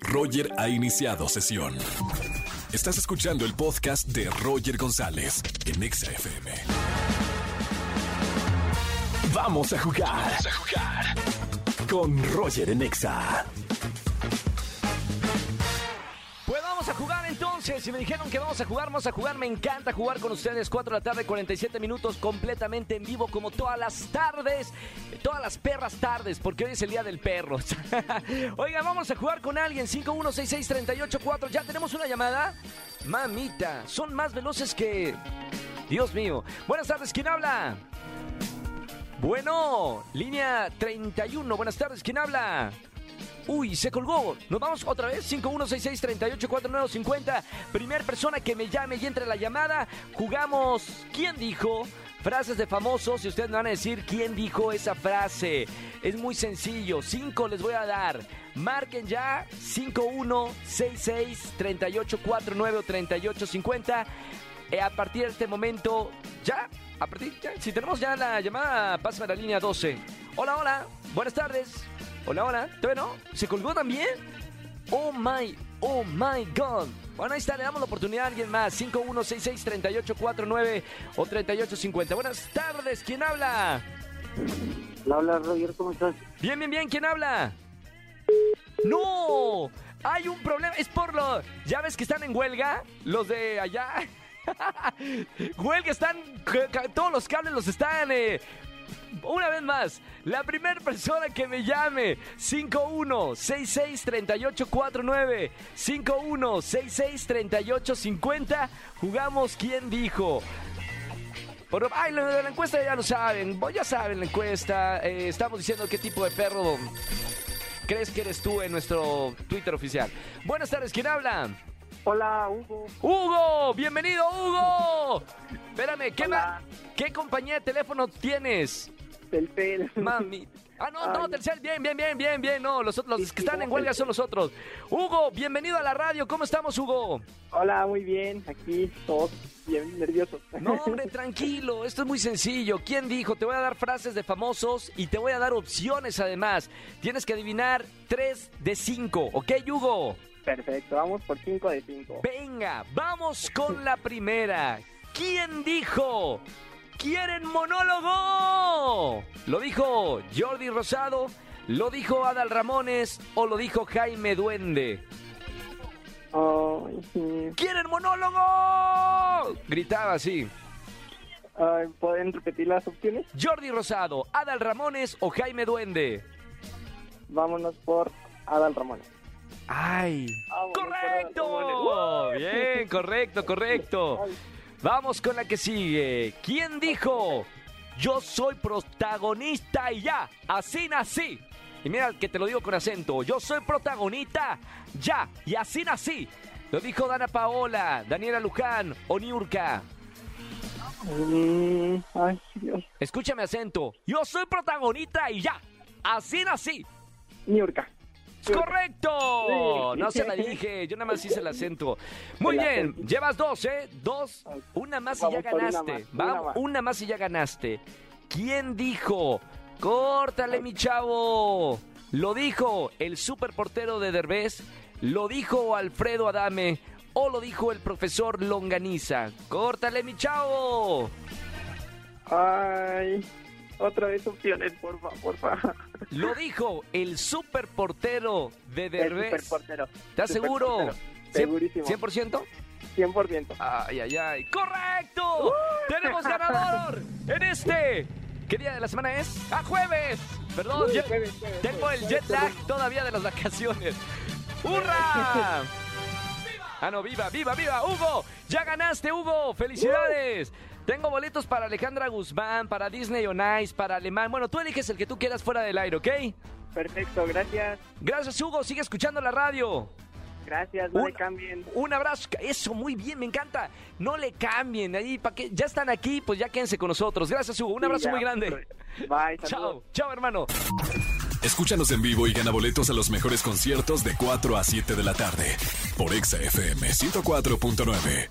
Roger ha iniciado sesión. Estás escuchando el podcast de Roger González en Exa FM. Vamos a jugar. Vamos a jugar. Con Roger en Exa. Si me dijeron que vamos a jugar, vamos a jugar. Me encanta jugar con ustedes. 4 de la tarde, 47 minutos, completamente en vivo, como todas las tardes. Todas las perras tardes, porque hoy es el día del perro. Oiga, vamos a jugar con alguien. 51663884. ¿Ya tenemos una llamada? Mamita, son más veloces que. Dios mío. Buenas tardes, ¿quién habla? Bueno, línea 31. Buenas tardes, ¿quién habla? Uy, se colgó. Nos vamos otra vez. 5166-384950. Primer persona que me llame y entre la llamada. Jugamos. ¿Quién dijo? Frases de famosos y ustedes me van a decir quién dijo esa frase. Es muy sencillo. Cinco les voy a dar. Marquen ya 5166-3849 o 3850. Eh, a partir de este momento, ya, a partir, ya, si tenemos ya la llamada, pásame a la línea 12. Hola, hola, buenas tardes. Hola, hola, ¿todavía no? ¿Se colgó también? Oh my, oh my God. Bueno, ahí está, le damos la oportunidad a alguien más. 5166-3849 o 3850. Buenas tardes, ¿quién habla? Hola, Roger, ¿cómo estás? Bien, bien, bien, ¿quién habla? ¡No! Hay un problema, es por lo... ¿Ya ves que están en huelga? Los de allá. huelga, están... Todos los cables los están... eh, una vez más, la primera persona que me llame, 51663849, 51663850, jugamos quién dijo. Por, ay, lo de la encuesta ya lo saben, ya saben la encuesta, eh, estamos diciendo qué tipo de perro crees que eres tú en nuestro Twitter oficial. Buenas tardes, ¿quién habla? Hola, Hugo. Hugo, bienvenido Hugo. Espérame, ¿qué, Hola. ma- ¿qué compañía de teléfono tienes? Telcel. Mami. Ah, no, no, Ay. Telcel, bien, bien, bien, bien, bien, no, los, otros- los que están en huelga son los otros. Hugo, bienvenido a la radio, ¿cómo estamos, Hugo? Hola, muy bien. Aquí todos bien nerviosos. No, hombre, tranquilo, esto es muy sencillo. ¿Quién dijo? Te voy a dar frases de famosos y te voy a dar opciones además. Tienes que adivinar 3 de 5, ¿ok, Hugo? Perfecto, vamos por 5 de 5. Venga, vamos con la primera. ¿Quién dijo? ¿Quieren monólogo? ¿Lo dijo Jordi Rosado? ¿Lo dijo Adal Ramones? ¿O lo dijo Jaime Duende? Sí. ¿Quieren monólogo? Gritaba así. ¿Pueden repetir las opciones? Jordi Rosado, Adal Ramones o Jaime Duende. Vámonos por Adal Ramón. ¡Ay! Vámonos Adal ¡Correcto! Ramones. Bien, correcto, correcto. Ay, Vamos con la que sigue. ¿Quién dijo? Yo soy protagonista y ya, así nací. Y mira que te lo digo con acento. Yo soy protagonista ya, y así nací. Lo dijo Dana Paola, Daniela Luján o Niurka. mm, ay, Dios. Escúchame acento. Yo soy protagonista y ya, así nací. Niurka. ¡Es ¡Correcto! No se la dije, yo nada más hice el acento. Muy bien, llevas dos, ¿eh? Dos, una más y ya ganaste. Vamos, más. una más y ya ganaste. ¿Quién dijo? Córtale, mi chavo. Lo dijo el superportero de Derbez, lo dijo Alfredo Adame o lo dijo el profesor Longaniza. Córtale, mi chavo. Ay, otra vez opciones, porfa, porfa. Lo dijo el superportero de El Derbez. superportero. ¿Estás seguro? Segurísimo. ¿100%? 100%. Ay, ay, ay. ¡Correcto! ¡Tenemos ganador en este! ¿Qué día de la semana es? ¡Ah, jueves! Perdón, Uy, jueves, jueves, tengo jueves, el jet lag todavía de las vacaciones. ¡Hurra! Ah, no, viva, viva, viva. Hugo, ya ganaste, Hugo. Felicidades. Tengo boletos para Alejandra Guzmán, para Disney on Ice, para Alemán. Bueno, tú eliges el que tú quieras fuera del aire, ¿ok? Perfecto, gracias. Gracias, Hugo. Sigue escuchando la radio. Gracias, no Un- le cambien. Un abrazo. Eso, muy bien, me encanta. No le cambien. Ahí, ¿para qué? Ya están aquí, pues ya quédense con nosotros. Gracias, Hugo. Un abrazo Ya, muy grande. Bye, saludos. Chao, chao, hermano. Escúchanos en vivo y gana boletos a los mejores conciertos de 4 a 7 de la tarde por Exa FM 104.9.